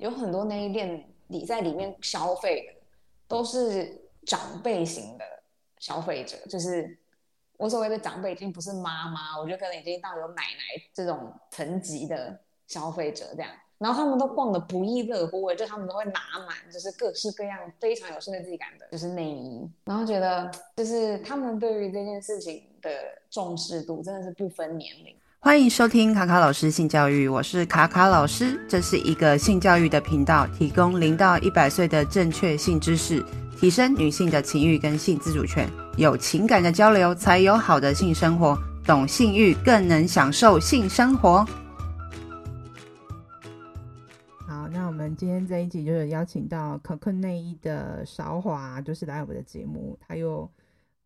有很多内衣店你在里面消费的都是长辈型的消费者，就是我所谓的长辈已经不是妈妈，我觉得可能已经到有奶奶这种层级的消费者这样。然后他们都逛得不亦乐乎，就他们都会拿满，就是各式各样非常有设计感的，就是内衣。然后觉得，就是他们对于这件事情的重视度真的是不分年龄。欢迎收听卡卡老师性教育，我是卡卡老师，这是一个性教育的频道，提供零到一百岁的正确性知识，提升女性的情欲跟性自主权。有情感的交流，才有好的性生活。懂性欲，更能享受性生活。好，那我们今天这一集就是邀请到可可内衣的韶华，就是来我们的节目，他又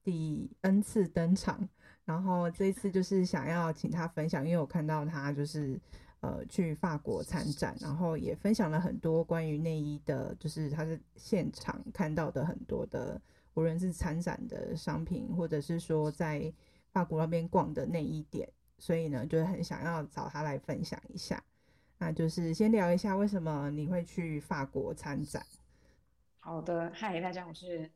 第 N 次登场，然后这一次就是想要请他分享，因为我看到他就是呃去法国参展，然后也分享了很多关于内衣的，就是他是现场看到的很多的，无论是参展的商品，或者是说在法国那边逛的内衣店，所以呢，就很想要找他来分享一下。那就是先聊一下为什么你会去法国参展。好的，嗨，大家，我是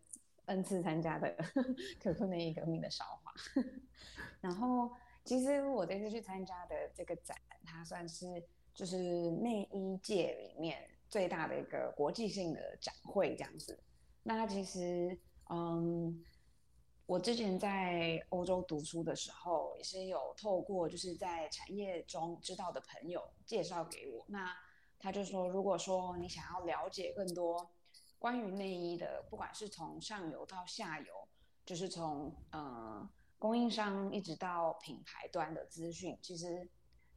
N 次参加的 可可内衣革命的韶华。然后，其实我这次去参加的这个展，它算是就是内衣界里面最大的一个国际性的展会这样子。那其实，嗯。我之前在欧洲读书的时候，也是有透过就是在产业中知道的朋友介绍给我。那他就说，如果说你想要了解更多关于内衣的，不管是从上游到下游，就是从呃供应商一直到品牌端的资讯，其实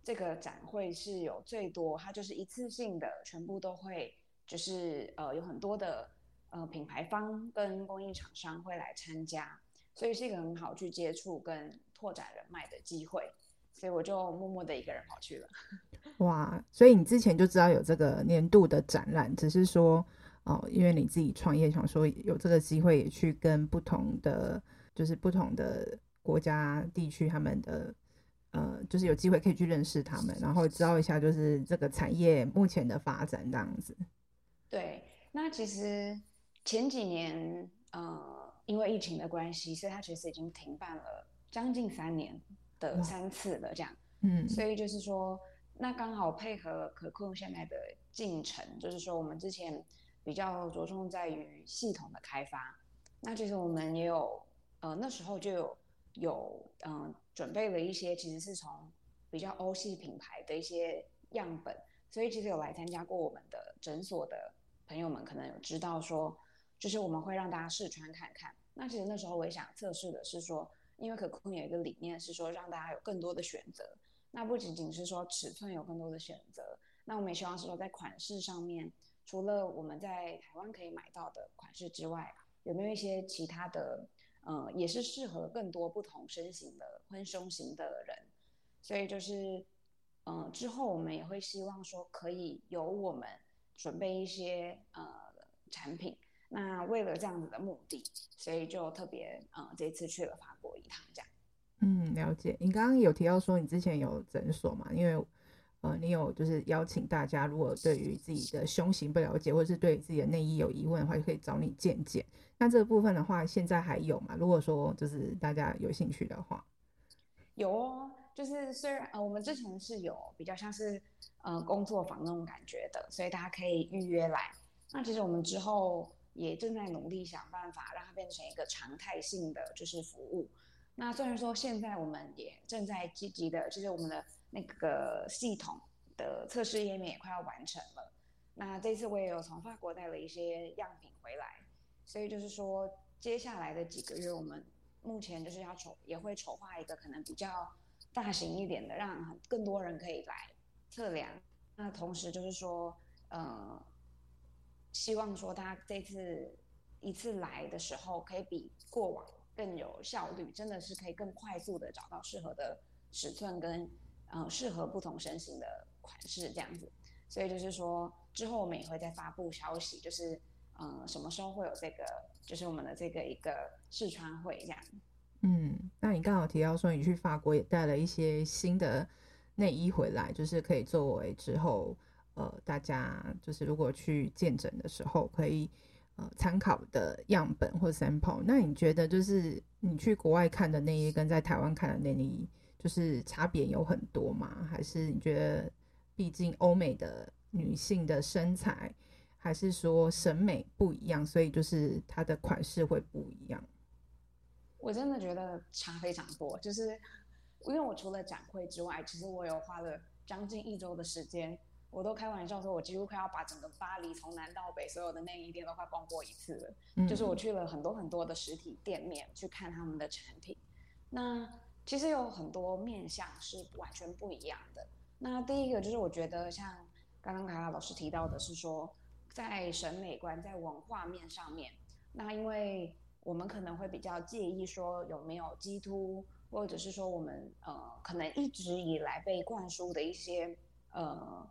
这个展会是有最多，它就是一次性的，全部都会就是呃有很多的呃品牌方跟供应厂商会来参加。所以是一个很好去接触跟拓展人脉的机会，所以我就默默的一个人跑去了。哇！所以你之前就知道有这个年度的展览，只是说哦，因为你自己创业，想说有这个机会也去跟不同的，就是不同的国家地区他们的，呃，就是有机会可以去认识他们，然后知道一下就是这个产业目前的发展这样子。对，那其实前几年，呃。因为疫情的关系，所以它其实已经停办了将近三年的三次了，这样。嗯，所以就是说，那刚好配合可控现在的进程，就是说我们之前比较着重在于系统的开发，那其实我们也有，呃，那时候就有有嗯、准备了一些，其实是从比较欧系品牌的一些样本，所以其实有来参加过我们的诊所的朋友们，可能有知道说。就是我们会让大家试穿看看。那其实那时候我也想测试的是说，因为可控有一个理念是说让大家有更多的选择。那不仅仅是说尺寸有更多的选择，那我们也希望是说在款式上面，除了我们在台湾可以买到的款式之外，有没有一些其他的，呃，也是适合更多不同身形的宽胸型的人。所以就是，嗯、呃，之后我们也会希望说可以由我们准备一些呃产品。那为了这样子的目的，所以就特别嗯，这次去了法国一趟，这样。嗯，了解。你刚刚有提到说你之前有诊所嘛？因为呃，你有就是邀请大家，如果对于自己的胸型不了解，或者是对自己的内衣有疑问的话，就可以找你见见。那这个部分的话，现在还有吗？如果说就是大家有兴趣的话，有哦。就是虽然呃，我们之前是有比较像是呃工作坊那种感觉的，所以大家可以预约来。那其实我们之后。也正在努力想办法让它变成一个常态性的就是服务。那虽然说现在我们也正在积极的，就是我们的那个系统的测试页面也快要完成了。那这次我也有从法国带了一些样品回来，所以就是说接下来的几个月，我们目前就是要筹，也会筹划一个可能比较大型一点的，让更多人可以来测量。那同时就是说，呃。希望说他这次一次来的时候，可以比过往更有效率，真的是可以更快速的找到适合的尺寸跟嗯适合不同身形的款式这样子。所以就是说之后我们也会再发布消息，就是嗯什么时候会有这个，就是我们的这个一个试穿会这样。嗯，那你刚好提到说你去法国也带了一些新的内衣回来，就是可以作为之后。呃，大家就是如果去见诊的时候可以呃参考的样本或 sample。那你觉得就是你去国外看的内衣跟在台湾看的内衣，就是差别有很多吗？还是你觉得毕竟欧美的女性的身材，还是说审美不一样，所以就是它的款式会不一样？我真的觉得差非常多，就是因为我除了展会之外，其实我有花了将近一周的时间，我都开玩笑说，我几乎快要把整个巴黎从南到北所有的内衣店都快逛过一次了。嗯。就是我去了很多很多的实体店面去看他们的产品，那其实有很多面向是完全不一样的。那第一个就是我觉得像刚刚卡卡老师提到的是说，在审美观、在文化面上面，那因为。我们可能会比较介意说有没有激凸，或者是说我们呃可能一直以来被灌输的一些呃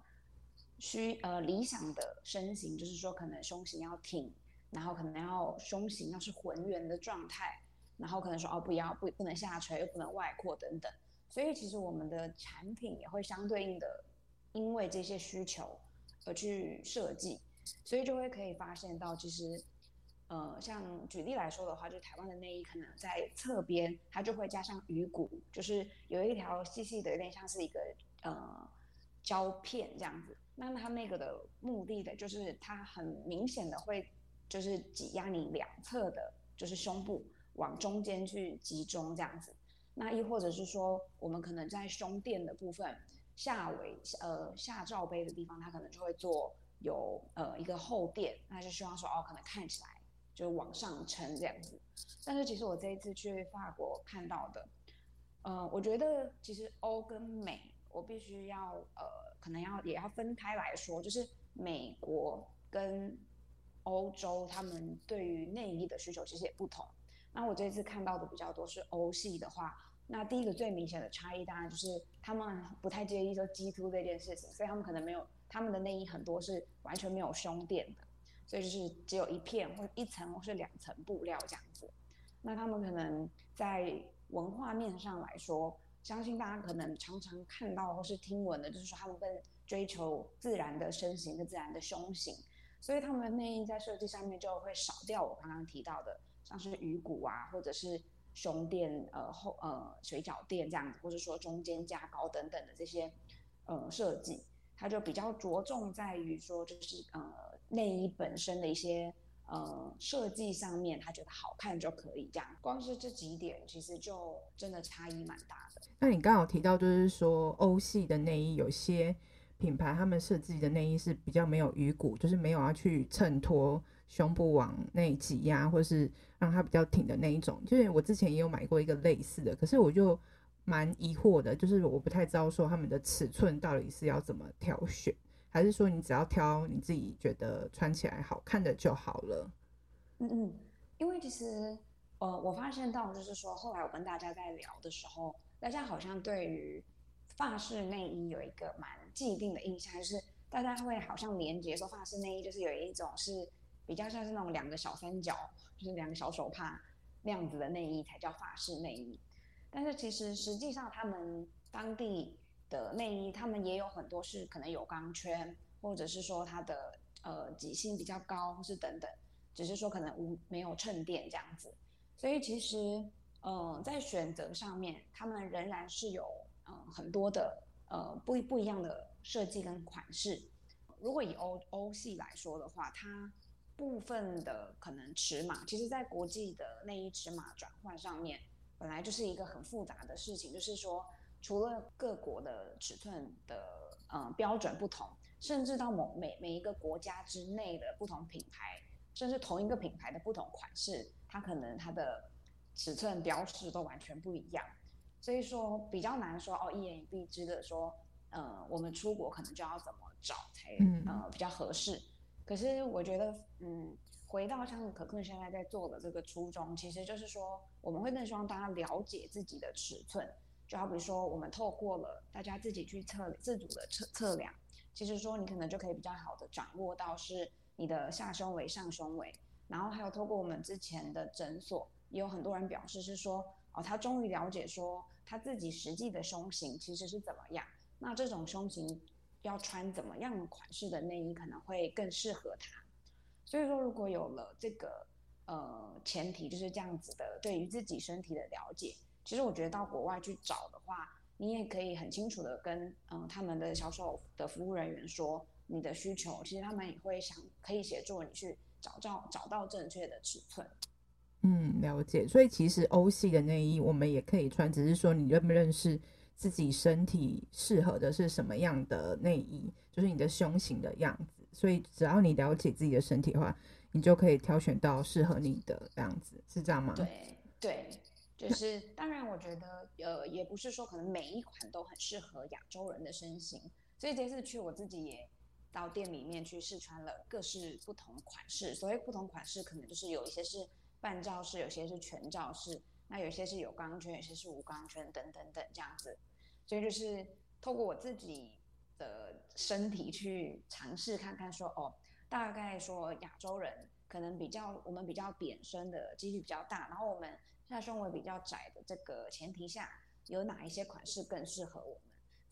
需呃理想的身形，就是说可能胸型要挺，然后可能要胸型要是浑圆的状态，然后可能说哦不要不不能下垂又不能外扩等等，所以其实我们的产品也会相对应的因为这些需求而去设计，所以就会可以发现到其实。呃，像举例来说的话，就台湾的内衣可能在侧边，它就会加上鱼骨，就是有一条细细的，有点像是一个呃胶片这样子。那它那个的目的的，就是它很明显的会就是挤压你两侧的，就是胸部往中间去集中这样子。那亦或者是说，我们可能在胸垫的部分下围呃下罩杯的地方，它可能就会做有呃一个厚垫，那就希望说哦，可能看起来。就往上撑这样子，但是其实我这一次去法国看到的，呃，我觉得其实欧跟美，我必须要呃，可能要也要分开来说，就是美国跟欧洲，他们对于内衣的需求其实也不同。那我这次看到的比较多是欧系的话，那第一个最明显的差异，当然就是他们不太介意说激凸这件事情，所以他们可能没有他们的内衣很多是完全没有胸垫的。所以就是只有一片或一层或是两层布料这样子，那他们可能在文化面上来说，相信大家可能常常看到或是听闻的，就是说他们更追求自然的身形跟自然的胸型，所以他们的内衣在设计上面就会少掉我刚刚提到的，像是鱼骨啊，或者是胸垫呃后呃水饺垫这样子，或者说中间加高等等的这些呃设计，它就比较着重在于说就是呃。内衣本身的一些呃设计上面，他觉得好看就可以这样。光是这几点，其实就真的差异蛮大的。那你刚好提到，就是说欧系的内衣，有些品牌他们设计的内衣是比较没有鱼骨，就是没有要去衬托胸部往内挤压，或是让它比较挺的那一种。就是我之前也有买过一个类似的，可是我就蛮疑惑的，就是我不太知道说他们的尺寸到底是要怎么挑选。还是说你只要挑你自己觉得穿起来好看的就好了？嗯嗯，因为其实呃，我发现到就是说，后来我跟大家在聊的时候，大家好像对于发式内衣有一个蛮既定的印象，就是大家会好像连接说发式内衣就是有一种是比较像是那种两个小三角，就是两个小手帕那样子的内衣才叫法式内衣。但是其实实际上他们当地。的内衣，他们也有很多是可能有钢圈，或者是说它的呃挤性比较高，或是等等，只是说可能无没有衬垫这样子。所以其实嗯、呃，在选择上面，他们仍然是有嗯、呃、很多的呃不不一样的设计跟款式。如果以欧欧系来说的话，它部分的可能尺码，其实在国际的内衣尺码转换上面，本来就是一个很复杂的事情，就是说。除了各国的尺寸的呃标准不同，甚至到某每每一个国家之内的不同品牌，甚至同一个品牌的不同款式，它可能它的尺寸标示都完全不一样。所以说比较难说哦，一言以蔽之的说，呃，我们出国可能就要怎么找才呃比较合适。可是我觉得，嗯，回到像可可现在在做的这个初衷，其实就是说，我们会更希望大家了解自己的尺寸。就好比说，我们透过了大家自己去测自主的测测量，其实说你可能就可以比较好的掌握到是你的下胸围、上胸围，然后还有透过我们之前的诊所，也有很多人表示是说，哦，他终于了解说他自己实际的胸型其实是怎么样。那这种胸型要穿怎么样款式的内衣可能会更适合他。所以说，如果有了这个呃前提，就是这样子的，对于自己身体的了解，其实我觉得到国外去找的话，你也可以很清楚的跟嗯、呃、他们的销售的服务人员说你的需求，其实他们也会想可以协助你去找到找到正确的尺寸。嗯，了解。所以其实欧系的内衣我们也可以穿，只是说你认不认识自己身体适合的是什么样的内衣，就是你的胸型的样子。所以只要你了解自己的身体的话，你就可以挑选到适合你的这样子，是这样吗？对对，就是当然，我觉得呃，也不是说可能每一款都很适合亚洲人的身形。所以这次去我自己也到店里面去试穿了各式不同款式。所谓不同款式，可能就是有一些是半罩式，有些是全罩式，那有些是有钢圈，有些是无钢圈，等等等这样子。所以就是透过我自己。的身体去尝试看看说，说哦，大概说亚洲人可能比较我们比较扁身的几率比较大，然后我们下胸围比较窄的这个前提下，有哪一些款式更适合我们？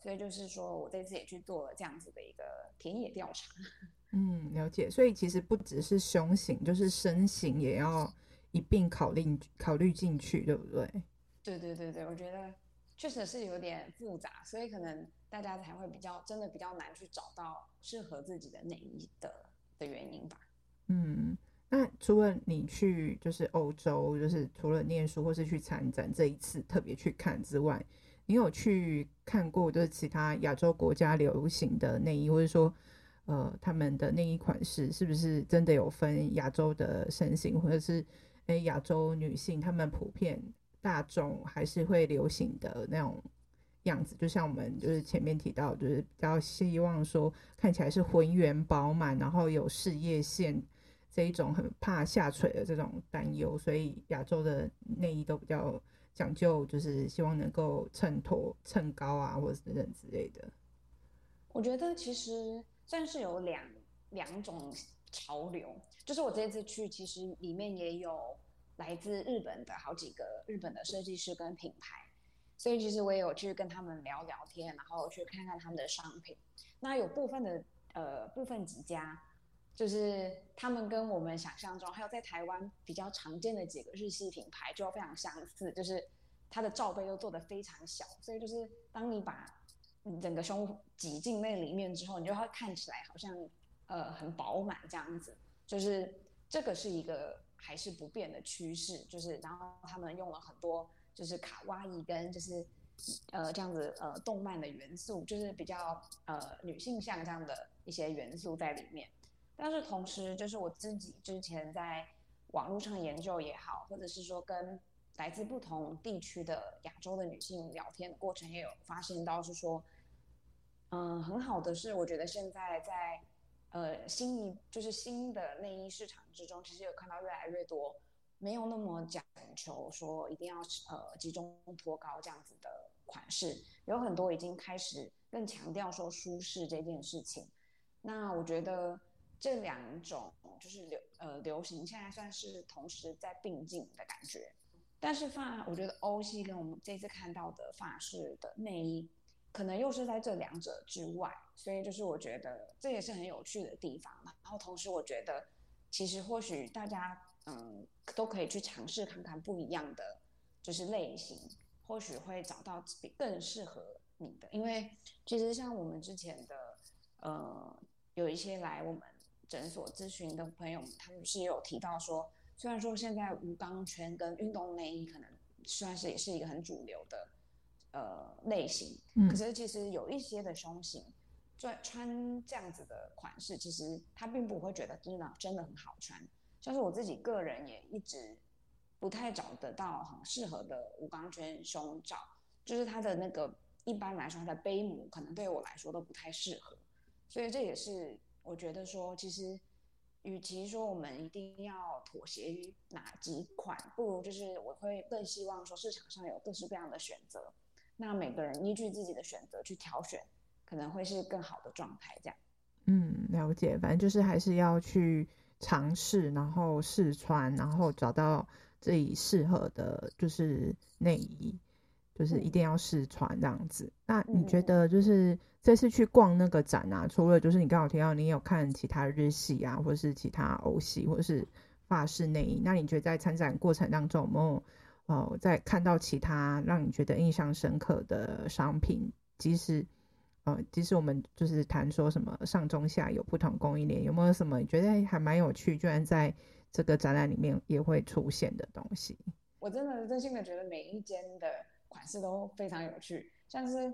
所以就是说我这次也去做了这样子的一个田野调查。嗯，了解。所以其实不只是胸型，就是身形也要一并考虑考虑进去，对不对？对对对对，我觉得。确实是有点复杂，所以可能大家才会比较真的比较难去找到适合自己的内衣的的原因吧。嗯，那除了你去就是欧洲，就是除了念书或是去参展这一次特别去看之外，你有去看过就是其他亚洲国家流行的内衣，或者说呃他们的内衣款式是不是真的有分亚洲的身形，或者是诶亚洲女性她们普遍？大众还是会流行的那种样子，就像我们就是前面提到，就是比较希望说看起来是浑圆饱满，然后有事业线这一种很怕下垂的这种担忧，所以亚洲的内衣都比较讲究，就是希望能够衬托、衬高啊，或者等等之类的。我觉得其实算是有两两种潮流，就是我这次去，其实里面也有。来自日本的好几个日本的设计师跟品牌，所以其实我也有去跟他们聊聊天，然后去看看他们的商品。那有部分的呃部分几家，就是他们跟我们想象中，还有在台湾比较常见的几个日系品牌就非常相似，就是它的罩杯都做得非常小，所以就是当你把整个胸挤进那里面之后，你就会看起来好像呃很饱满这样子，就是这个是一个。还是不变的趋势，就是然后他们用了很多就是卡哇伊跟就是呃这样子呃动漫的元素，就是比较呃女性向这样的一些元素在里面。但是同时，就是我自己之前在网络上研究也好，或者是说跟来自不同地区的亚洲的女性聊天的过程，也有发现到是说，嗯、很好的是，我觉得现在在。呃，新一就是新的内衣市场之中，其实有看到越来越多没有那么讲求说一定要呃集中托高这样子的款式，有很多已经开始更强调说舒适这件事情。那我觉得这两种就是流呃流行现在算是同时在并进的感觉，但是法我觉得欧系跟我们这次看到的法式的内衣。可能又是在这两者之外，所以就是我觉得这也是很有趣的地方。然后同时我觉得，其实或许大家嗯都可以去尝试看看不一样的就是类型，或许会找到更适合你的。因为其实像我们之前的呃有一些来我们诊所咨询的朋友们，他们是有提到说，虽然说现在无钢圈跟运动内衣可能算是也是一个很主流的。呃，类型，可是其实有一些的胸型，穿穿这样子的款式，其实他并不会觉得真的真的很好穿。像是我自己个人也一直不太找得到很适合的无钢圈胸罩，就是它的那个一般来说它的杯母可能对我来说都不太适合，所以这也是我觉得说，其实与其说我们一定要妥协于哪几款，不如就是我会更希望说市场上有各式各样的选择。那每个人依据自己的选择去挑选，可能会是更好的状态。这样，嗯，了解。反正就是还是要去尝试，然后试穿，然后找到自己适合的，就是内衣。就是一定要试穿这样子。嗯、那你觉得就是这次去逛那个展啊，除了就是你刚好提到你有看其他日系啊，或者是其他欧系，或者是法式内衣，那你觉得在参展过程当中有没有呃在看到其他让你觉得印象深刻的商品？即使呃，即使我们就是谈说什么上中下有不同供应链，有没有什么觉得还蛮有趣，居然在这个展览里面也会出现的东西？我真的真心的觉得每一间的款式都非常有趣，像是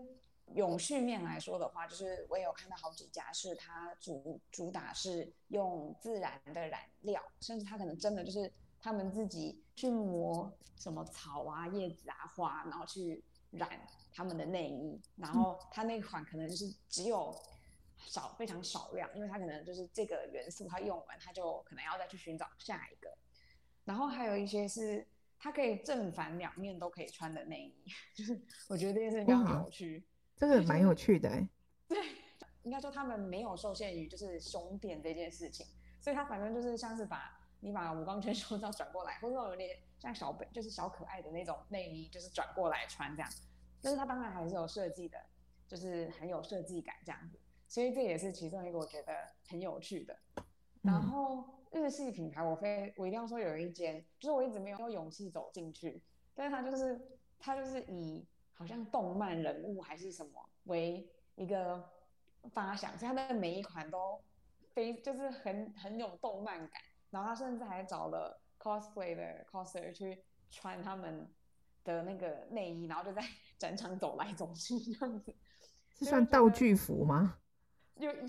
永续面来说的话，就是我也有看到好几家是它主主打是用自然的染料，甚至它可能真的就是他们自己去磨什么草啊、叶子啊、花，然后去染他们的内衣，然后它那款可能就是只有少非常少量，因为它可能就是这个元素它用完，它就可能要再去寻找下一个，然后还有一些是。它可以正反两面都可以穿的内衣，就是我觉得这件事情比较有趣，这个蛮有趣的哎。对，应该说他们没有受限于就是胸垫这件事情，所以它反正就是像是把你把五光圈胸罩转过来，或者说有点像小本就是小可爱的那种内衣，就是转过来穿这样。但是它当然还是有设计的，就是很有设计感这样子，所以这也是其中一个我觉得很有趣的。然后。嗯日系品牌，我非我一定要说有一间，就是我一直没有有勇气走进去，但是它就是它就是以好像动漫人物还是什么为一个发想，所以它的每一款都非就是很很有动漫感，然后他甚至还找了 cosplay 的 coser 去穿他们的那个内衣，然后就在 展场走来走去这样子，是算道具服吗？有有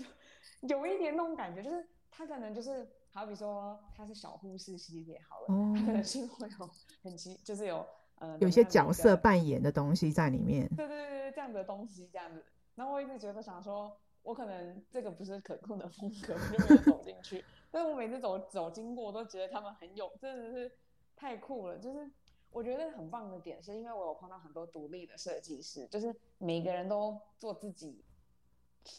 有一点那种感觉，就是他可能就是。好比说，他是小护士系列好了，他可能是会有很奇，就是有呃有些角色扮演的东西在里面。对对对，这样的东西这样子。然后我一直觉得想说，我可能这个不是可控的风格，我就没有走进去。但是我每次走走经过，我都觉得他们很有，真的是太酷了。就是我觉得很棒的点，是因为我有碰到很多独立的设计师，就是每个人都做自己，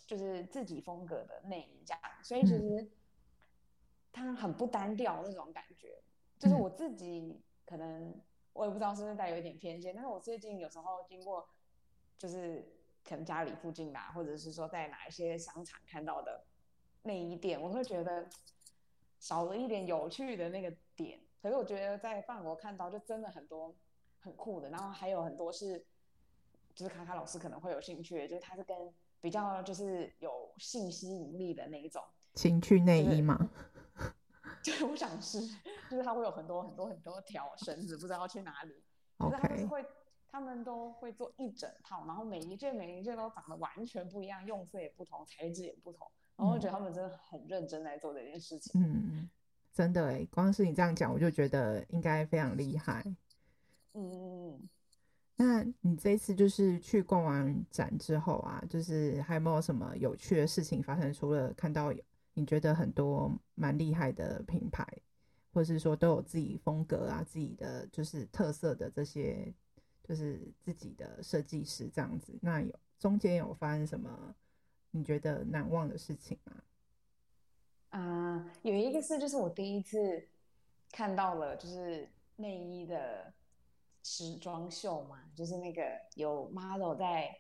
就是自己风格的内衣这样。所以其实。嗯它很不单调那种感觉，就是我自己可能我也不知道是不是带有一点偏见，但是我最近有时候经过，就是可能家里附近吧，或者是说在哪一些商场看到的内衣店，我会觉得少了一点有趣的那个点。可是我觉得在法国看到就真的很多很酷的，然后还有很多是就是卡卡老师可能会有兴趣的，就是他是跟比较就是有性吸引力的那一种情趣内衣嘛。对，我想是，就是他会有很多很多很多条绳子，不知道要去哪里。可是他们会，他们都会做一整套，然后每一件每一件都长得完全不一样，用色也不同，材质也不同。然后我觉得他们真的很认真在做这件事情。嗯，真的哎，光是你这样讲，我就觉得应该非常厉害。嗯，那你这一次就是去逛完展之后啊，就是还有没有什么有趣的事情发生？除了看到。你觉得很多蛮厉害的品牌，或是说都有自己风格啊，自己的就是特色的这些，就是自己的设计师这样子。那有中间有发生什么你觉得难忘的事情吗？啊、有一个是就是我第一次看到了就是内衣的时装秀嘛，就是那个有 model 在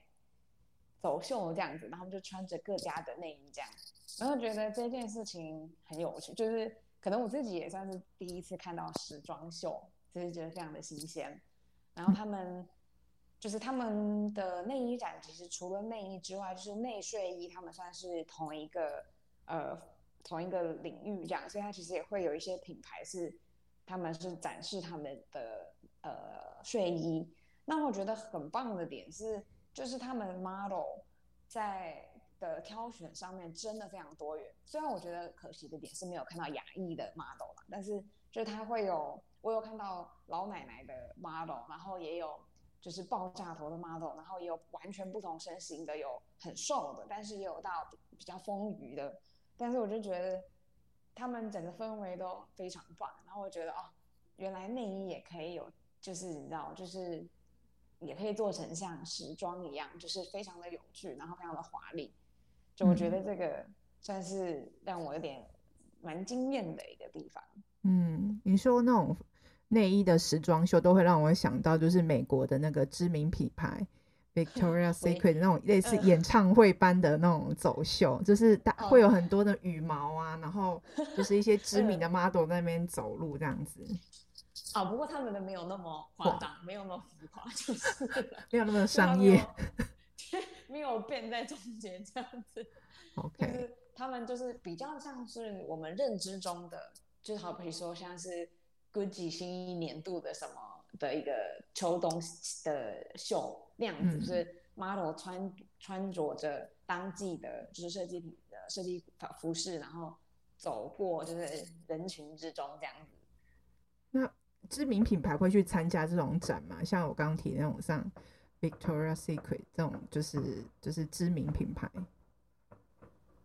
走秀这样子，然后就穿着各家的内衣这样。然后觉得这件事情很有趣，就是可能我自己也算是第一次看到时装秀，就是觉得非常的新鲜。然后他们就是他们的内衣展，其实除了内衣之外，就是内睡衣，他们算是同一个呃同一个领域这样，所以它其实也会有一些品牌是他们是展示他们的呃睡衣。那我觉得很棒的点是，就是他们 model 在。的挑选上面真的非常多元，虽然我觉得可惜的点是没有看到亚裔的 model，但是就是他会有，我有看到老奶奶的 model，然后也有就是爆炸头的 model，然后也有完全不同身形的，有很瘦的，但是也有到比较丰腴的，但是我就觉得他们整个氛围都非常棒，然后我觉得哦，原来内衣也可以有，就是你知道，就是也可以做成像时装一样，就是非常的有趣，然后非常的华丽。就我觉得这个算是让我有点蛮惊艳的一个地方。嗯，你说那种内衣的时装秀，都会让我想到就是美国的那个知名品牌 Victoria Secret 那种类似演唱会般的那种走秀，就是大会有很多的羽毛啊，然后就是一些 知名的 model 在那边走路这样子。啊，不过他们的没有那么夸张，没有那么浮夸，就是 没有那么商业，没有变在中间这样子。OK，就是他们就是比较像是我们认知中的，就是好比说像是 Gucci 新一年度的什么的一个秋冬的秀那样子，嗯、就是 model 穿穿着着当季的，就是设计品的设计服饰，然后走过就是人群之中这样子。那知名品牌会去参加这种展吗？像我刚刚提那种，像 Victoria Secret 这种，就是就是知名品牌。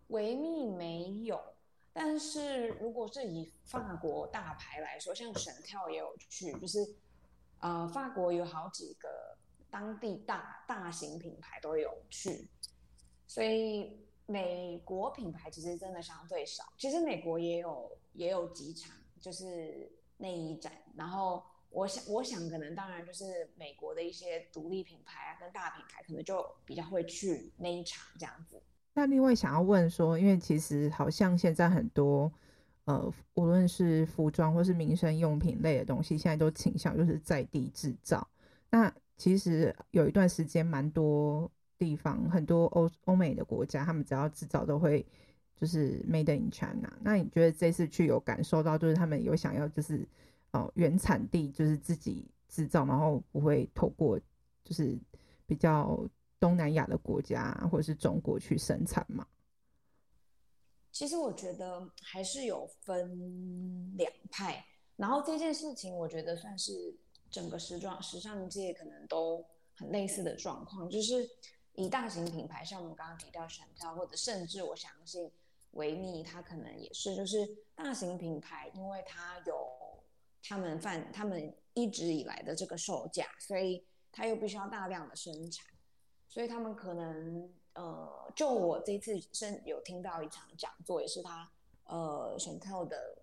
维密没有，但是如果是以法国大牌来说，像 Chanel 也有去，就是呃，法国有好几个当地大大型品牌都有去，所以美国品牌其实真的相对少。其实美国也有也有几场，就是。内衣展，然后我想，我想可能当然就是美国的一些独立品牌啊，跟大品牌可能就比较会去那一场这样子。那另外想要问说，因为其实好像现在很多呃，无论是服装或是民生用品类的东西，现在都倾向就是在地制造。那其实有一段时间，蛮多地方很多欧欧美的国家，他们只要制造都会。就是 Made in China，那你觉得这次去有感受到，就是他们有想要就是哦原产地就是自己制造，然后不会透过就是比较东南亚的国家或者是中国去生产吗？其实我觉得还是有分两派，然后这件事情我觉得算是整个时装时尚界可能都很类似的状况，就是以大型品牌，像我们刚刚提到沈漂或者甚至我相信。维密，它可能也是，就是大型品牌，因为它有他们范，他们一直以来的这个售价，所以它又必须要大量的生产，所以他们可能，呃，就我这次是有听到一场讲座，也是他，呃选透的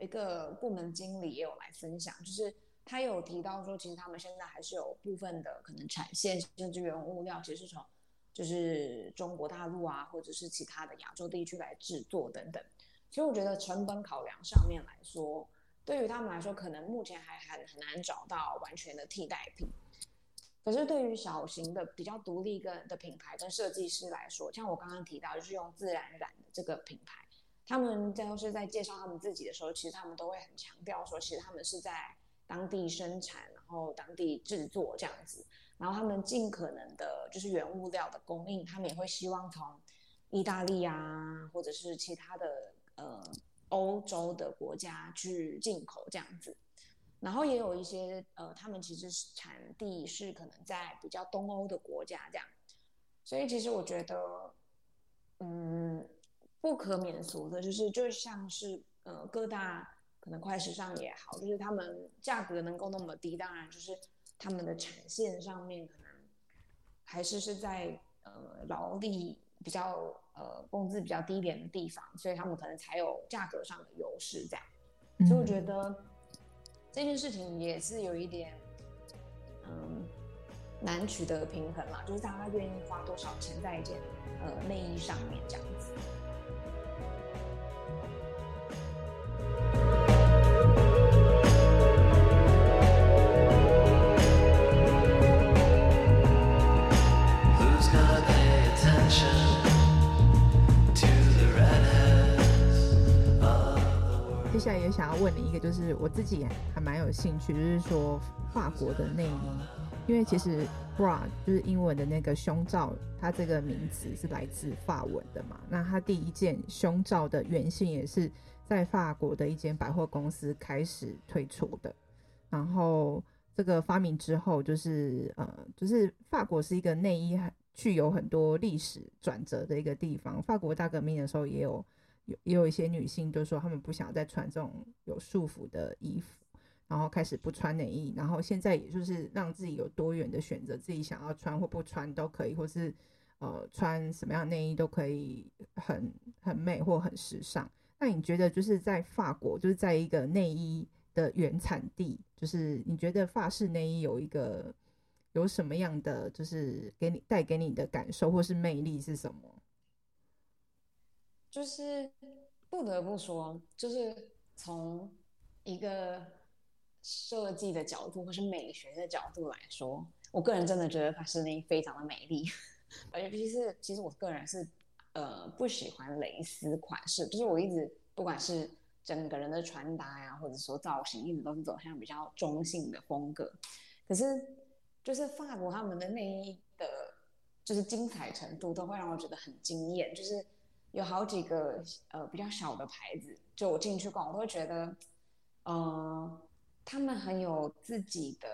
一个部门经理也有来分享，就是他有提到说，其实他们现在还是有部分的可能产线甚至原物料，其实是从。就是中国大陆啊，或者是其他的亚洲地区来制作等等，所以我觉得成本考量上面来说，对于他们来说，可能目前还很很难找到完全的替代品。可是对于小型的比较独立跟的品牌跟设计师来说，像我刚刚提到，就是用自然染的这个品牌，他们就是在介绍他们自己的时候，其实他们都会很强调说，其实他们是在当地生产，然后当地制作这样子。然后他们尽可能的，就是原物料的供应，他们也会希望从意大利啊，或者是其他的呃欧洲的国家去进口这样子。然后也有一些呃，他们其实是产地是可能在比较东欧的国家这样。所以其实我觉得，嗯，不可免俗的就是，就像是呃各大可能快时尚也好，就是他们价格能够那么低，当然就是。他们的产线上面可能还是是在呃劳力比较呃工资比较低廉的地方，所以他们可能才有价格上的优势这样。嗯、所以我觉得这件事情也是有一点嗯难取得平衡啦，就是大家愿意花多少钱在一件呃内衣上面这样子。下来也想要问你一个，就是我自己还蛮有兴趣，就是说法国的内衣，因为其实 bra 就是英文的那个胸罩，它这个名词是来自法文的嘛。那它第一件胸罩的原型也是在法国的一间百货公司开始推出的。然后这个发明之后，就是呃，就是法国是一个内衣具有很多历史转折的一个地方。法国大革命的时候也有。有也有一些女性就说，她们不想再穿这种有束缚的衣服，然后开始不穿内衣，然后现在也就是让自己有多元的选择，自己想要穿或不穿都可以，或是呃穿什么样内衣都可以很很美或很时尚。那你觉得就是在法国，就是在一个内衣的原产地，就是你觉得法式内衣有一个有什么样的，就是给你带给你的感受或是魅力是什么？就是不得不说，就是从一个设计的角度或是美学的角度来说，我个人真的觉得法式内衣非常的美丽，而且尤其是其实我个人是呃不喜欢蕾丝款式，就是我一直不管是。整个人的穿搭呀，或者说造型，一直都是走向比较中性的风格。可是，就是法国他们的内衣的，就是精彩程度，都会让我觉得很惊艳。就是有好几个呃比较小的牌子，就我进去逛，我都会觉得，嗯、呃，他们很有自己的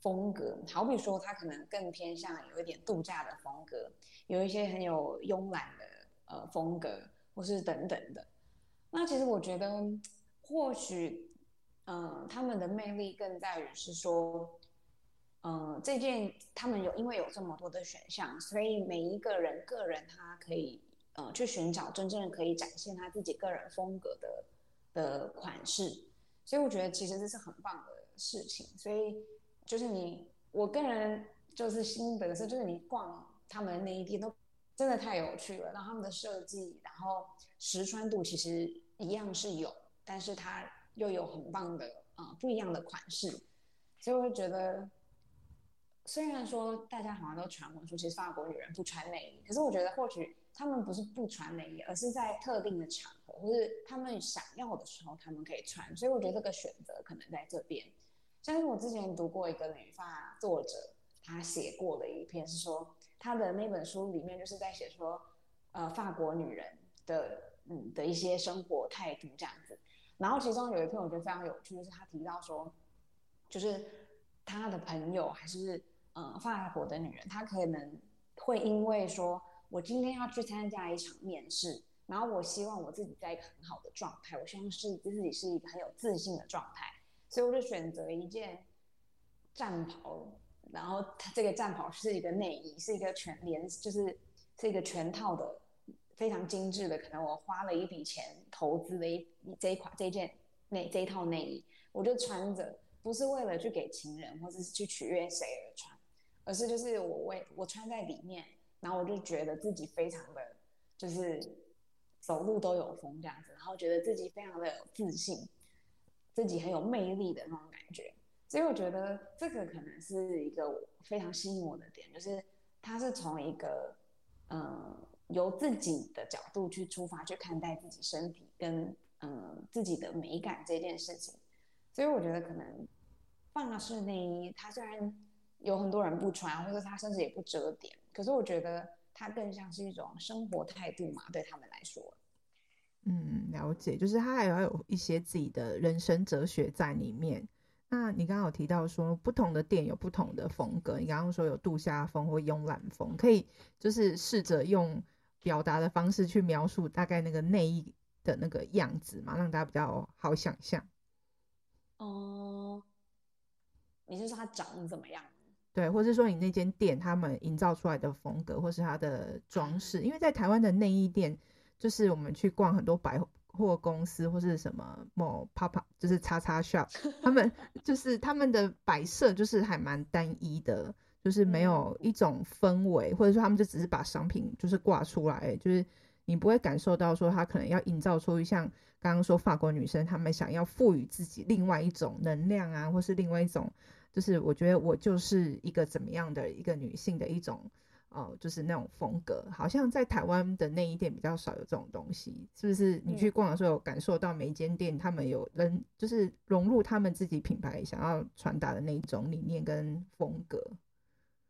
风格。好比说，他可能更偏向有一点度假的风格，有一些很有慵懒的呃风格，或是等等的。那其实我觉得，或许，嗯、他们的魅力更在于是说，嗯、这件他们有因为有这么多的选项，所以每一个人个人他可以，呃，去寻找真正可以展现他自己个人风格的的款式，所以我觉得其实这是很棒的事情。所以就是你，我个人就是心得是，就是你逛他们的那一店都真的太有趣了，然后他们的设计，然后。实穿度其实一样是有，但是它又有很棒的啊、不一样的款式，所以我觉得，虽然说大家好像都传闻说其实法国女人不穿内衣，可是我觉得或许他们不是不穿内衣，而是在特定的场合或是他们想要的时候他们可以穿，所以我觉得这个选择可能在这边。像是我之前读过一个女法作者，他写过的一篇是说他的那本书里面就是在写说，呃法国女人。的嗯的一些生活态度这样子，然后其中有一篇我觉得非常有趣，就是他提到说，就是他的朋友还是嗯法国的女人，她可能会因为说我今天要去参加一场面试，然后我希望我自己在一个很好的状态，我希望是自己是一个很有自信的状态，所以我就选择一件战袍，然后它这个战袍是一个内衣，是一个全连，就是是一个全套的。非常精致的，可能我花了一笔钱投资的一这一款这一件内这一套内衣，我就穿着，不是为了去给情人或者是去取悦谁而穿，而是就是我为我穿在里面，然后我就觉得自己非常的就是走路都有风这样子，然后觉得自己非常的有自信，自己很有魅力的那种感觉，所以我觉得这个可能是一个非常吸引我的点，就是他是从一个嗯。由自己的角度去出发，去看待自己身体跟嗯自己的美感这件事情，所以我觉得可能法式内衣它虽然有很多人不穿，或者它甚至也不遮点，可是我觉得它更像是一种生活态度嘛，对他们来说。嗯，了解，就是他还要有一些自己的人生哲学在里面。那你刚刚有提到说不同的店有不同的风格，你刚刚说有度假风或慵懒风，可以就是试着用。表达的方式去描述大概那个内衣的那个样子嘛，让大家比较好想象。哦、呃，你是说它长得怎么样？对，或是说你那间店他们营造出来的风格，或是它的装饰？因为在台湾的内衣店，就是我们去逛很多百货公司或是什么某 pop up，就是叉叉 shop，他们就是他们的摆设就是还蛮单一的。就是没有一种氛围，或者说他们就只是把商品就是挂出来，就是你不会感受到说他可能要营造出像刚刚说法国女生他们想要赋予自己另外一种能量啊，或是另外一种，就是我觉得我就是一个怎么样的一个女性的一种，哦、呃，就是那种风格，好像在台湾的内衣店比较少有这种东西，是不是？你去逛的时候有感受到每一间店他们有人就是融入他们自己品牌想要传达的那一种理念跟风格。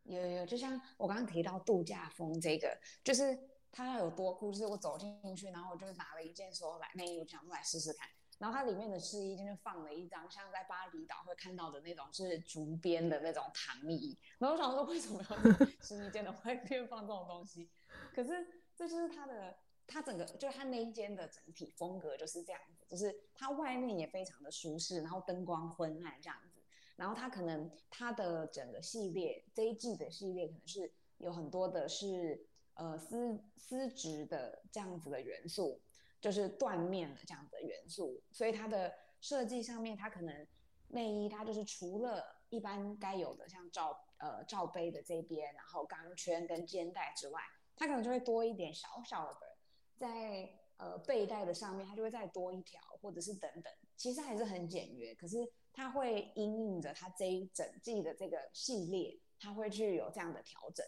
有有，就像我刚刚提到度假风这个，就是它要有多酷，就是我走进去，然后我就拿了一件说来内衣，我想来试试看。然后它里面的试衣间就放了一张像在巴厘岛会看到的那种是竹编的那种躺椅。然后我想说，为什么要试衣间的外面放这种东西？可是这就是它的，它整个就是它那一间的整体风格就是这样子，就是它外面也非常的舒适，然后灯光昏暗这样子。然后它可能它的整个系列这一季的系列可能是有很多的是呃丝丝质的这样子的元素，就是缎面的这样的元素，所以它的设计上面，它可能内衣它就是除了一般该有的像罩呃罩杯的这边，然后钢圈跟肩带之外，它可能就会多一点小小的，在呃背带的上面，它就会再多一条，或者是等等，其实还是很简约，可是它会因应着它这一整季的这个系列，它会去有这样的调整。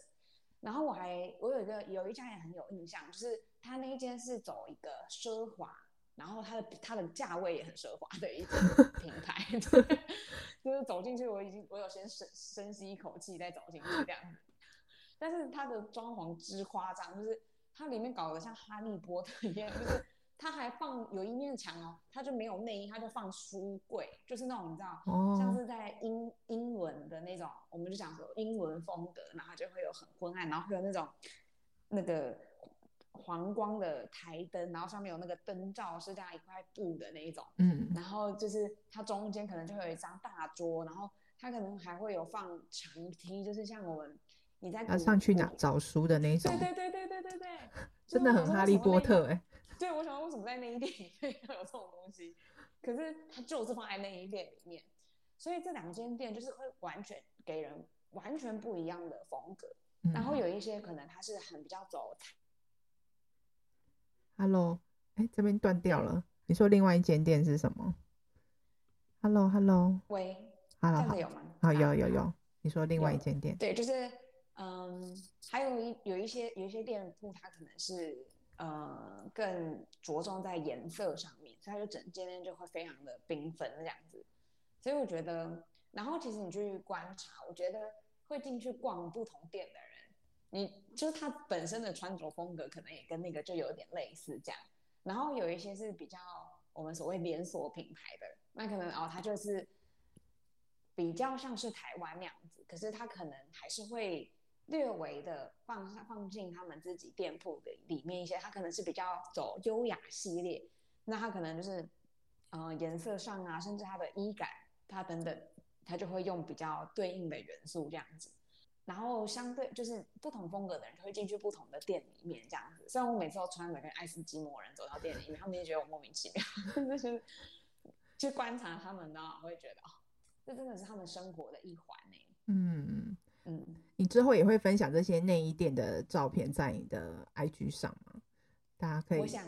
然后我还我有一个有一家也很有印象，就是他那一间是走一个奢华，然后它的它的价位也很奢华的一个品牌，对，就是走进去我已经我有先深深吸一口气再走进去这样，但是它的装潢之夸张，就是它里面搞得像哈利波特一样，就是。他还放有一面墙哦，他就没有内衣，他就放书柜，就是那种你知道，哦、像是在英英文的那种，我们就讲说英文风格，然后就会有很昏暗，然后会有那种那个黄光的台灯，然后上面有那个灯罩是这样一块布的那一种，嗯，然后就是它中间可能就会有一张大桌，然后它可能还会有放长梯，就是像我们你在上去哪找书的那种，对对对对对对对，真的很哈利波特哎、欸。对，我想说为什么在内衣店里面 要有这种东西？可是它就是放在内衣店里面，所以这两间店就是会完全给人完全不一样的风格。嗯、然后有一些可能它是很比较走。Hello，哎，这边断掉了。你说另外一间店是什么？Hello，Hello，喂，Hello，好，有吗？好，有有有。你说另外一间店？对，就是嗯，还有一有一些有一些店铺，它可能是。呃，更着重在颜色上面，所以它就整间店就会非常的缤纷这样子。所以我觉得，然后其实你去观察，我觉得会进去逛不同店的人，你就是他本身的穿着风格可能也跟那个就有点类似这样。然后有一些是比较我们所谓连锁品牌的，那可能哦，他就是比较像是台湾那样子，可是他可能还是会。略微的放放进他们自己店铺的里面一些，它可能是比较走优雅系列，那它可能就是，呃，颜色上啊，甚至它的衣感，它等等，它就会用比较对应的元素这样子。然后相对就是不同风格的人就会进去不同的店里面这样子。虽然我每次都穿着跟爱斯基摩人走到店里面，他们也觉得我莫名其妙，就是去观察他们呢，会觉得哦，这真的是他们生活的一环呢。嗯。嗯，你之后也会分享这些内衣店的照片在你的 IG 上吗？大家可以。我想，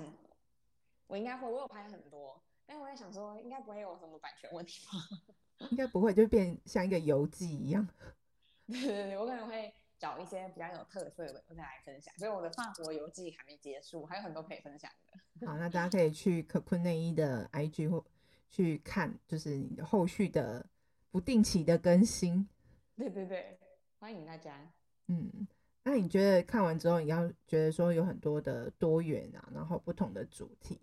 我应该会，我有拍很多，但我在想说，应该不会有什么版权问题吧？应该不会，就变像一个游记一样。对对对，我可能会找一些比较有特色的，我再来分享。所以我的法国游记还没结束，还有很多可以分享的。好，那大家可以去可坤内衣的 IG 或去看，就是你的后续的不定期的更新。对对对。欢迎大家。嗯，那你觉得看完之后，你要觉得说有很多的多元啊，然后不同的主题。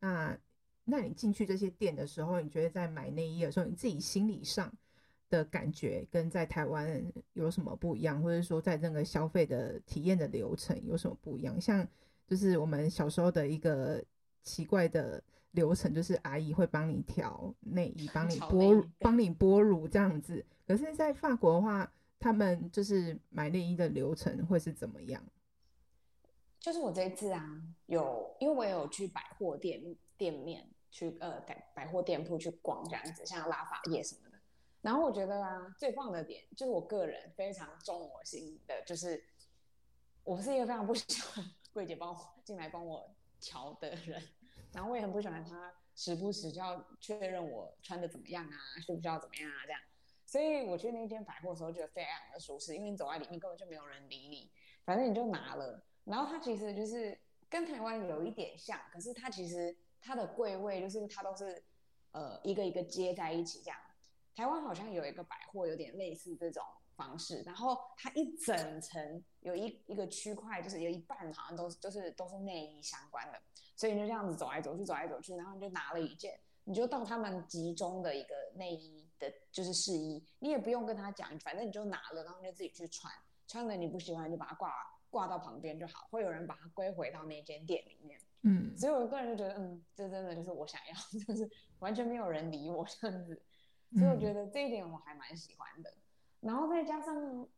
那，那你进去这些店的时候，你觉得在买内衣的时候，你自己心理上的感觉跟在台湾有什么不一样，或者说在这个消费的体验的流程有什么不一样？像就是我们小时候的一个奇怪的流程，就是阿姨会帮你调内衣，帮 你剥，帮你剥乳这样子。可是，在法国的话，他们就是买内衣的流程会是怎么样？就是我这一次啊，有因为我有去百货店店面去呃百百货店铺去逛这样子，像拉法叶什么的。然后我觉得啊，最棒的点就是我个人非常中我心的，就是我是一个非常不喜欢柜姐帮我进来帮我瞧的人，然后我也很不喜欢他时不时就要确认我穿的怎么样啊，需不需要怎么样啊这样。所以我去那间百货的时候，觉得非常的舒适，因为你走在里面根本就没有人理你，反正你就拿了。然后它其实就是跟台湾有一点像，可是它其实它的柜位就是它都是呃一个一个接在一起这样。台湾好像有一个百货有点类似这种方式，然后它一整层有一一个区块，就是有一半好像都是就是都是内衣相关的，所以你就这样子走来走去走来走去，然后你就拿了一件，你就到他们集中的一个内衣。的就是试衣，你也不用跟他讲，反正你就拿了，然后你就自己去穿，穿了你不喜欢就把它挂挂到旁边就好，会有人把它归回到那间店里面。嗯，所以我个人就觉得，嗯，这真的就是我想要，就是完全没有人理我这样子，所以我觉得这一点我还蛮喜欢的。然后再加上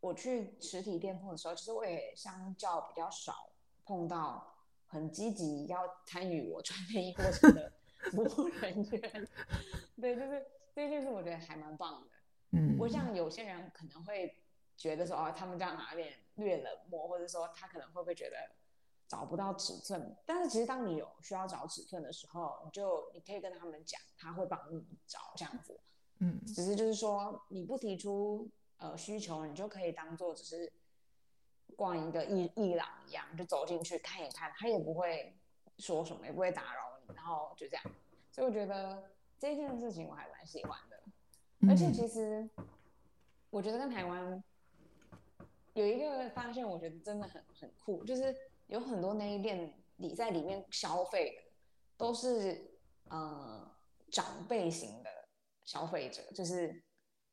我去实体店铺的时候，其实我也相较比较少碰到很积极要参与我穿内衣过程的服务人员。对，就是这件事，我觉得还蛮棒的。嗯，我像有些人可能会觉得说，哦，他们这样哪有点略冷漠，或者说他可能会不会觉得找不到尺寸？但是其实当你有需要找尺寸的时候，你就你可以跟他们讲，他会帮你找这样子。嗯，只是就是说你不提出呃需求，你就可以当做只是。逛一个艺艺廊一样，就走进去看一看，他也不会说什么，也不会打扰你，然后就这样。所以我觉得这件事情我还蛮喜欢的。而且其实我觉得跟台湾有一个发现，我觉得真的很很酷，就是有很多内衣店里在里面消费的都是呃长辈型的消费者，就是。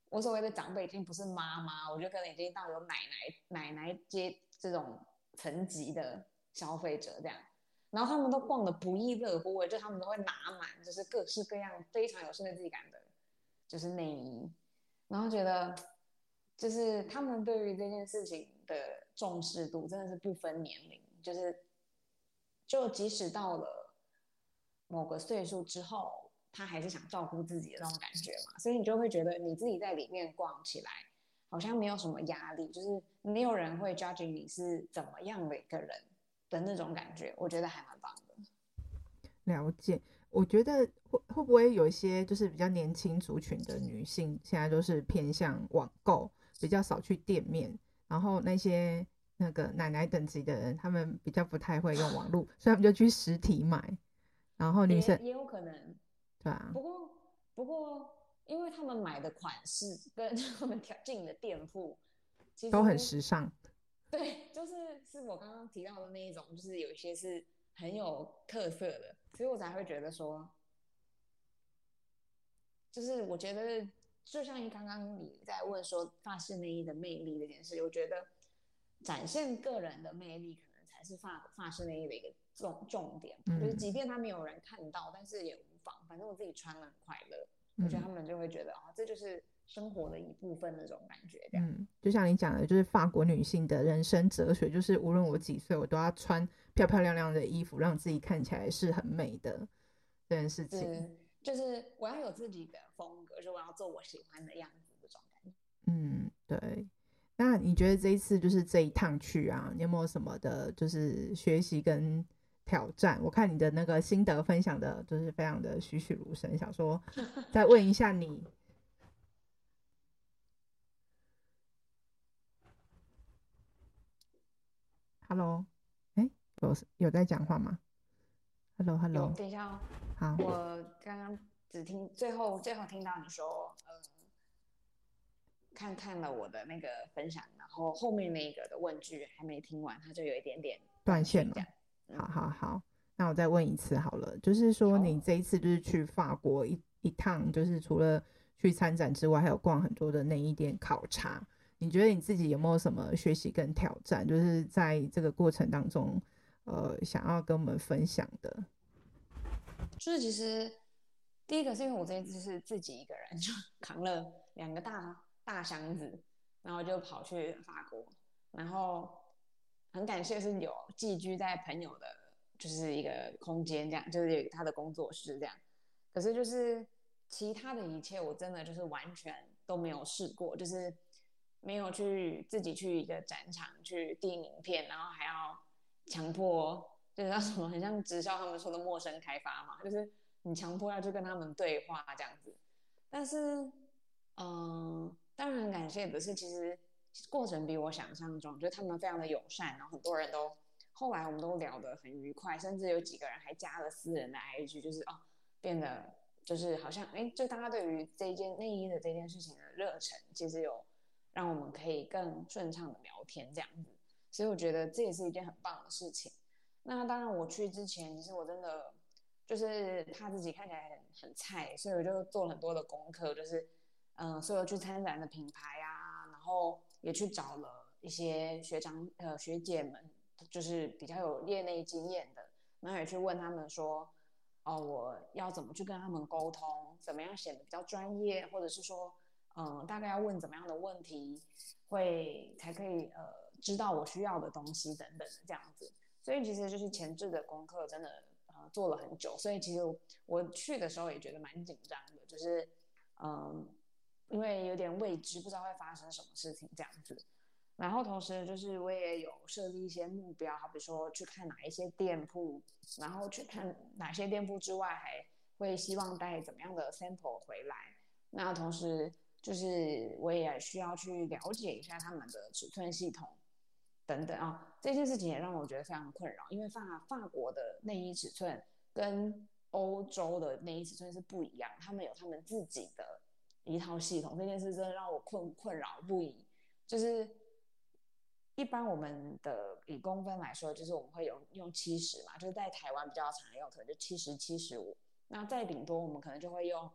我所谓的长辈已经不是妈妈，我觉得可能已经到有奶奶、奶奶阶这种层级的消费者这样，然后他们都逛得不亦乐乎，就他们都会拿满，就是各式各样非常有设计感的，就是内衣，然后觉得就是他们对于这件事情的重视度真的是不分年龄，就是就即使到了某个岁数之后。他还是想照顾自己的那种感觉嘛，所以你就会觉得你自己在里面逛起来好像没有什么压力，就是没有人会 judge 你是怎么样的一个人的那种感觉，我觉得还蛮棒的。了解，我觉得会会不会有一些就是比较年轻族群的女性，现在都是偏向网购，比较少去店面，然后那些那个奶奶等级的人，他们比较不太会用网络，所以他们就去实体买，然后女生也，也有可能。对啊，不过不过，因为他们买的款式跟 他们挑进的店铺，其实都很时尚。对，就是是我刚刚提到的那一种，就是有一些是很有特色的，所以我才会觉得说，就是我觉得就像刚刚你在问说发式内衣的魅力这件事，我觉得展现个人的魅力，可能才是发发式内衣的一个重重点。嗯，就是即便他没有人看到，但是也无妨。反正我自己穿了很快乐，嗯，我觉得他们就会觉得啊，这就是生活的一部分那种感觉。嗯，就像你讲的，就是法国女性的人生哲学，就是无论我几岁，我都要穿漂漂亮亮的衣服，让自己看起来是很美的这件事情。就是我要有自己的风格，就是我要做我喜欢的样子，这种感觉。嗯，对。那你觉得这一次就是这一趟去啊，你有没有什么的，就是学习跟？挑战，我看你的那个心得分享的，就是非常的栩栩如生。想说，再问一下你，Hello，哎、欸，有有在讲话吗？Hello，Hello，等一下哦。好，我刚刚只听最后最后听到你说，呃，看看了我的那个分享，然后后面那个的问句还没听完，它就有一点点断线了。好好好，那我再问一次好了，就是说你这一次就是去法国一一趟，就是除了去参展之外，还有逛很多的内衣店考察。你觉得你自己有没有什么学习跟挑战？就是在这个过程当中，呃，想要跟我们分享的？就是其实第一个是因为我这一次是自己一个人，就 扛了两个大大箱子，然后就跑去法国，然后。很感谢是有寄居在朋友的，就是一个空间这样，就是有他的工作室这样。可是就是其他的一切，我真的就是完全都没有试过，就是没有去自己去一个展场去递名片，然后还要强迫，就是叫什么，很像直销他们说的陌生开发嘛，就是你强迫要去跟他们对话这样子。但是，嗯，当然感谢的是，其实。过程比我想象中，就是他们非常的友善，然后很多人都后来我们都聊得很愉快，甚至有几个人还加了私人的 IG，就是哦，变得就是好像哎，就大家对于这件内衣的这件事情的热忱，其实有让我们可以更顺畅的聊天这样子，所以我觉得这也是一件很棒的事情。那当然我去之前，其实我真的就是怕自己看起来很很菜，所以我就做了很多的功课，就是嗯、所有去参展的品牌啊，然后。也去找了一些学长呃学姐们，就是比较有业内经验的，然后也去问他们说，哦，我要怎么去跟他们沟通，怎么样显得比较专业，或者是说，呃，大概要问怎么样的问题，会才可以呃知道我需要的东西等等的这样子。所以其实就是前置的功课真的呃做了很久，所以其实我去的时候也觉得蛮紧张的，就是嗯，因为有点未知，不知道会发生什么事情这样子。然后同时就是我也有设立一些目标，好比说去看哪一些店铺，然后去看哪些店铺之外，还会希望带怎么样的 sample 回来。那同时就是我也需要去了解一下他们的尺寸系统等等啊，这件事情也让我觉得非常困扰，因为法法国的内衣尺寸跟欧洲的内衣尺寸是不一样，他们有他们自己的一套系统。这件事真的让我困困扰不已，就是。一般我们的以公分来说，就是我们会有用七十嘛，就是在台湾比较常用，可能就七十、七十五。那再顶多我们可能就会用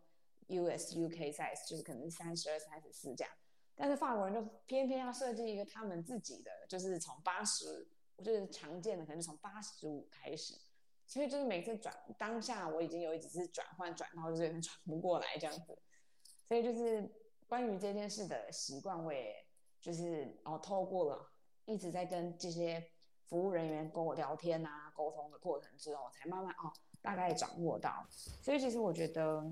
US、UK size，就是可能三十二、三十四这样。但是法国人就偏偏要设计一个他们自己的，就是从八十，我就是常见的可能从八十五开始。所以就是每次转当下，我已经有几次转换转到就是有点转不过来这样子。所以就是关于这件事的习惯，我也就是哦透过了。一直在跟这些服务人员跟我聊天啊，沟通的过程之后，才慢慢哦，大概掌握到。所以其实我觉得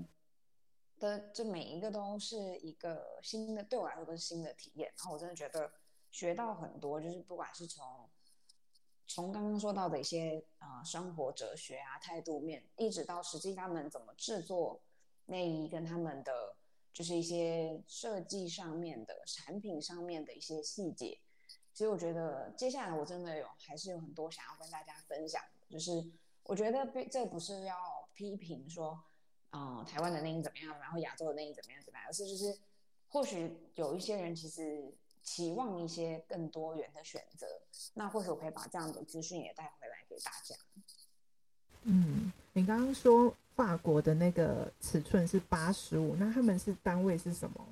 的这每一个都是一个新的，对我来说都是新的体验。然后我真的觉得学到很多，就是不管是从从刚刚说到的一些啊、生活哲学啊态度面，一直到实际他们怎么制作内衣，跟他们的就是一些设计上面的产品上面的一些细节。其实我觉得接下来我真的有还是有很多想要跟大家分享的，就是我觉得这不是要批评说，嗯，台湾的内衣怎么样，然后亚洲的内衣怎么样怎么样，而是就是或许有一些人其实期望一些更多元的选择，那或许我可以把这样的资讯也带回来给大家。嗯，你刚刚说法国的那个尺寸是八十五，那他们是单位是什么？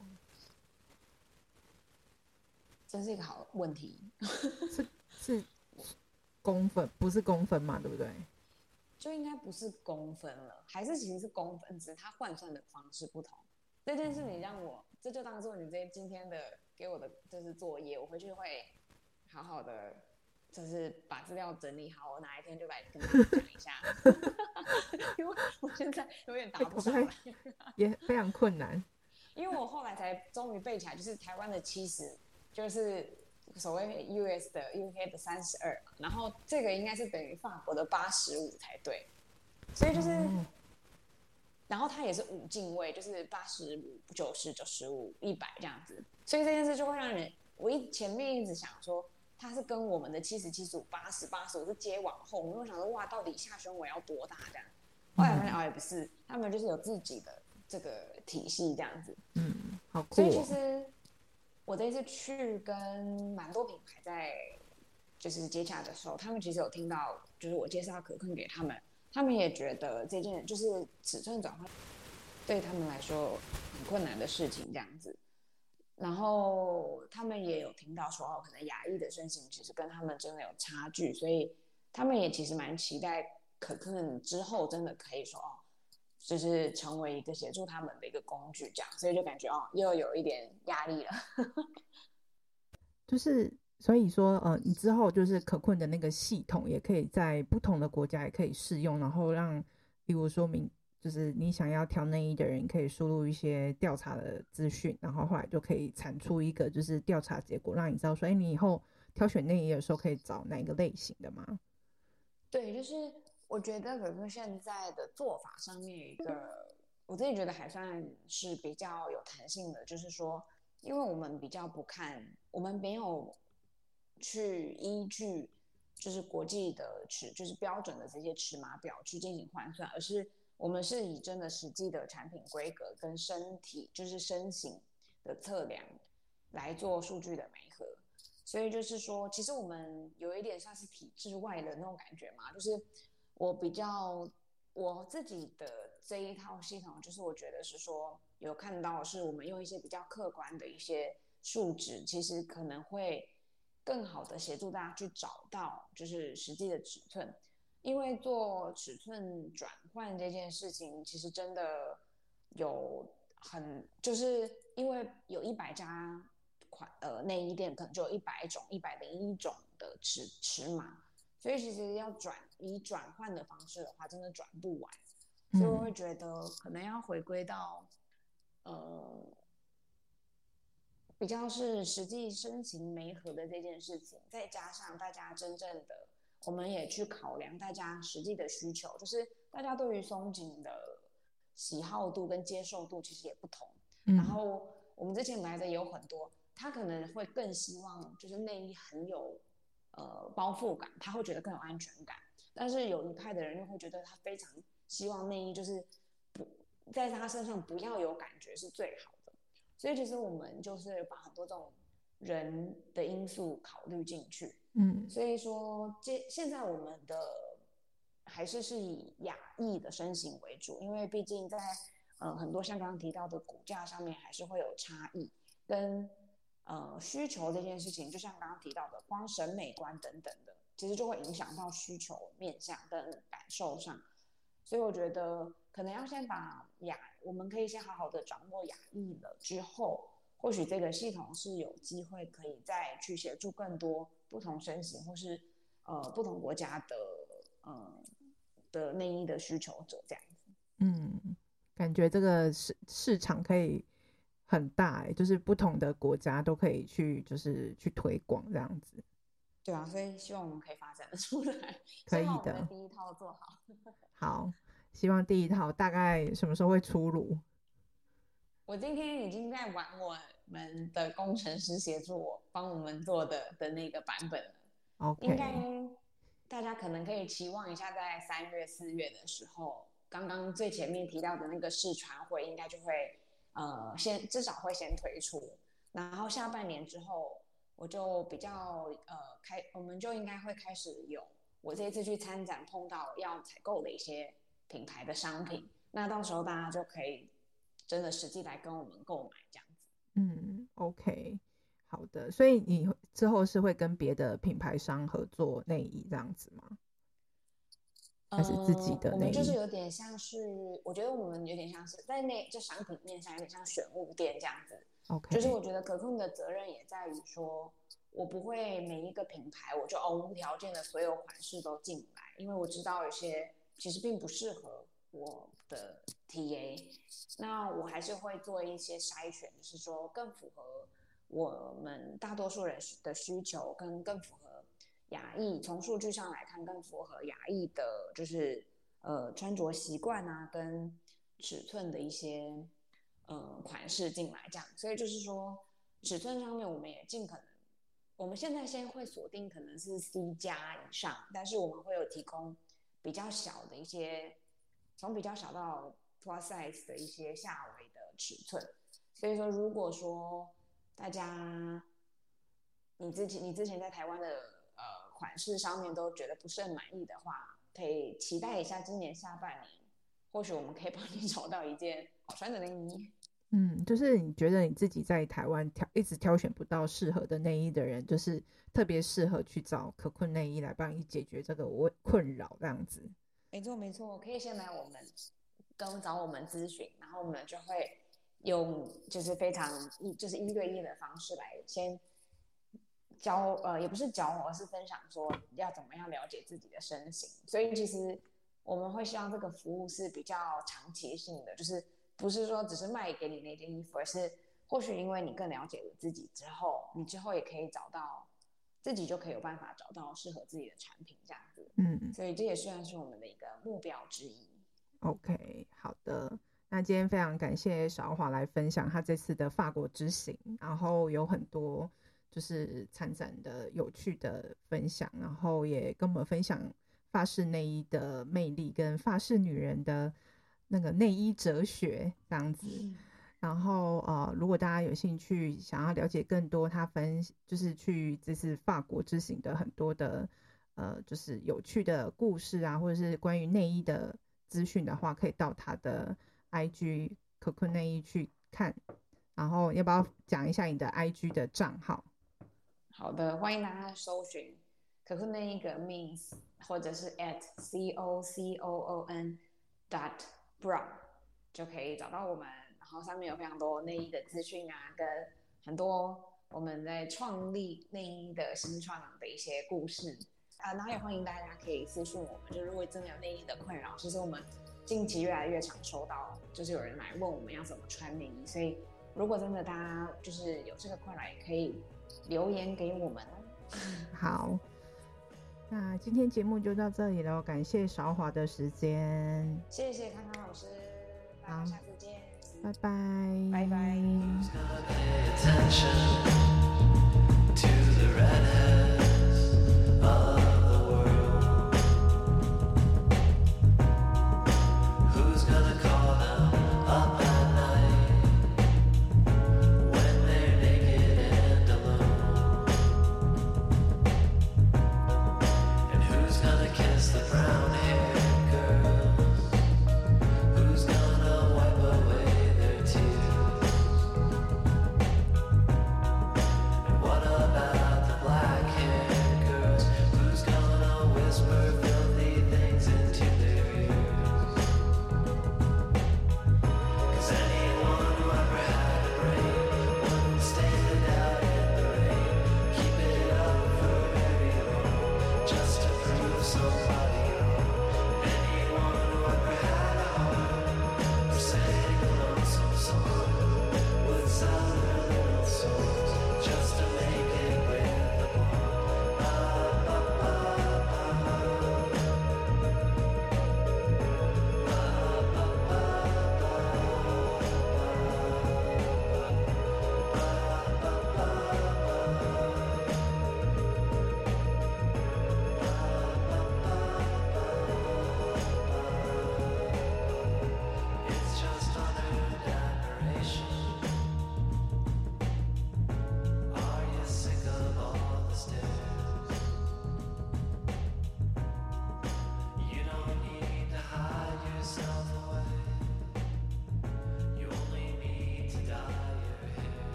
这是一个好问题，是是公分，不是公分嘛？对不对？就应该不是公分了，还是其实是公分，只是它换算的方式不同。这件事你让我，这就当做你这今天的给我的就是作业，我回去会好好的，就是把资料整理好，我哪一天就来跟大家讲一下。因为我现在有点答不出来，也非常困难。因为我后来才终于背起来，就是台湾的七十。就是所谓 US 的 UK 的三十二，然后这个应该是等于法国的八十五才对，所以就是，然后它也是五进位，就是八十五、九十、九十五、一百这样子，所以这件事就会让人，我一前面一直想说它是跟我们的七十、七十五、八十、八十五是接往后，我就想说哇，到底下胸围要多大这样？后来发现哦也不是，他们就是有自己的这个体系这样子，嗯，好酷哦。所以其实。我这次去跟蛮多品牌在就是接洽的时候，他们其实有听到，就是我介绍可可给他们，他们也觉得这件就是尺寸转换对他们来说很困难的事情这样子。然后他们也有听到说，哦，可能亚裔的身形其实跟他们真的有差距，所以他们也其实蛮期待可可之后真的可以说哦。就是成为一个协助他们的一个工具，这样，所以就感觉哦，又有一点压力了。就是所以说，呃，你之后就是可困的那个系统，也可以在不同的国家也可以适用，然后让，比如说明，就是你想要挑内衣的人，可以输入一些调查的资讯，然后后来就可以产出一个就是调查结果，让你知道说，哎，你以后挑选内衣的时候可以找哪一个类型的吗？对，就是。我觉得可可现在的做法上面一个，我自己觉得还算是比较有弹性的，就是说，因为我们比较不看，我们没有去依据就是国际的尺，就是标准的这些尺码表去进行换算，而是我们是以真的实际的产品规格跟身体就是身形的测量来做数据的媒合，所以就是说，其实我们有一点像是体制外的那种感觉嘛，就是。我比较我自己的这一套系统，就是我觉得是说有看到，是我们用一些比较客观的一些数值，其实可能会更好的协助大家去找到就是实际的尺寸，因为做尺寸转换这件事情，其实真的有很就是因为有一百家款呃内衣店，可能就有一百种一百零一种的尺尺码，所以其实要转。以转换的方式的话，真的转不完，所以我会觉得可能要回归到，呃，比较是实际身形没合的这件事情，再加上大家真正的，我们也去考量大家实际的需求，就是大家对于松紧的喜好度跟接受度其实也不同，然后我们之前来的也有很多。他可能会更希望就是内衣很有呃包覆感，他会觉得更有安全感。但是有一派的人又会觉得他非常希望内衣就是不在他身上不要有感觉是最好的。所以其实我们就是把很多这种人的因素考虑进去。嗯，所以说这现在我们的还是是以亚裔的身形为主，因为毕竟在呃很多像刚刚提到的骨架上面还是会有差异跟。呃，需求这件事情，就像刚刚提到的，光审美观等等的，其实就会影响到需求面向跟感受上。所以我觉得，可能要先把亚，我们可以先好好的掌握亚裔了之后，或许这个系统是有机会可以再去协助更多不同身形或是呃不同国家的呃的内衣的需求者这样子。嗯，感觉这个市市场可以。很大、就是不同的国家都可以去，就是去推广这样子。对啊，所以希望我们可以发展的出来。可以的。第一套做好。好，希望第一套大概什么时候会出炉？我今天已经在玩我们的工程师协助我帮我们做的的那个版本了。OK。应该大家可能可以期望一下，在三月四月的时候，刚刚最前面提到的那个试传会，应该就会。呃，先至少会先推出，然后下半年之后，我就比较呃开，我们就应该会开始有我这一次去参展碰到要采购的一些品牌的商品，那到时候大家就可以真的实际来跟我们购买这样子。嗯，OK，好的，所以你之后是会跟别的品牌商合作内衣这样子吗？还是自己的、呃，我们就是有点像是，我觉得我们有点像是在那就商品面上有点像选物店这样子。OK，就是我觉得可控的责任也在于说，我不会每一个品牌我就哦无条件的所有款式都进来，因为我知道有些其实并不适合我的 TA，那我还是会做一些筛选，就是说更符合我们大多数人的需求，跟更符合。亚裔从数据上来看，更符合亚裔的，就是呃穿着习惯啊，跟尺寸的一些呃款式进来这样。所以就是说，尺寸上面我们也尽可能，我们现在先会锁定可能是 C 加以上，但是我们会有提供比较小的一些，从比较小到 Plus size 的一些下围的尺寸。所以说，如果说大家你自己你之前在台湾的呃。款式上面都觉得不是很满意的话，可以期待一下今年下半年，或许我们可以帮你 找到一件好穿的内衣。就是你觉得你自己在台湾挑一直挑选不到适合的内衣的人，就是特别适合去找可困内衣来帮你解决这个困困扰这样子。没错没错，可以先来我们跟找我们咨询，然后我们就会用就是非常一就是一对一的方式来先。教呃也不是教我，而是分享说要怎么样了解自己的身形。所以其实我们会希望这个服务是比较长期性的，就是不是说只是卖给你那件衣服，而是或许因为你更了解了自己之后，你之后也可以找到自己就可以有办法找到适合自己的产品这样子。嗯，所以这也算是我们的一个目标之一。OK，好的。那今天非常感谢韶华来分享他这次的法国之行，然后有很多。就是参展的有趣的分享，然后也跟我们分享法式内衣的魅力跟法式女人的那个内衣哲学这样子。然后呃，如果大家有兴趣想要了解更多他分就是去这次法国之行的很多的呃就是有趣的故事啊，或者是关于内衣的资讯的话，可以到他的 IG Cocoon 内衣去看。然后要不要讲一下你的 IG 的账号？好的，欢迎大家搜寻可可内衣个 means，或者是 at c o c o o n dot bra 就可以找到我们。然后上面有非常多内衣的资讯啊，跟很多我们在创立内衣的新创的一些故事。啊，然后也欢迎大家可以私讯我们，就如果真的有内衣的困扰，其实我们近期越来越常收到，就是有人来问我们要怎么穿内衣，所以如果真的大家就是有这个困扰，也可以留言给我们。好，那今天节目就到这里了，感谢韶华的时间，谢谢康康老师，好，下次见，拜拜，拜拜。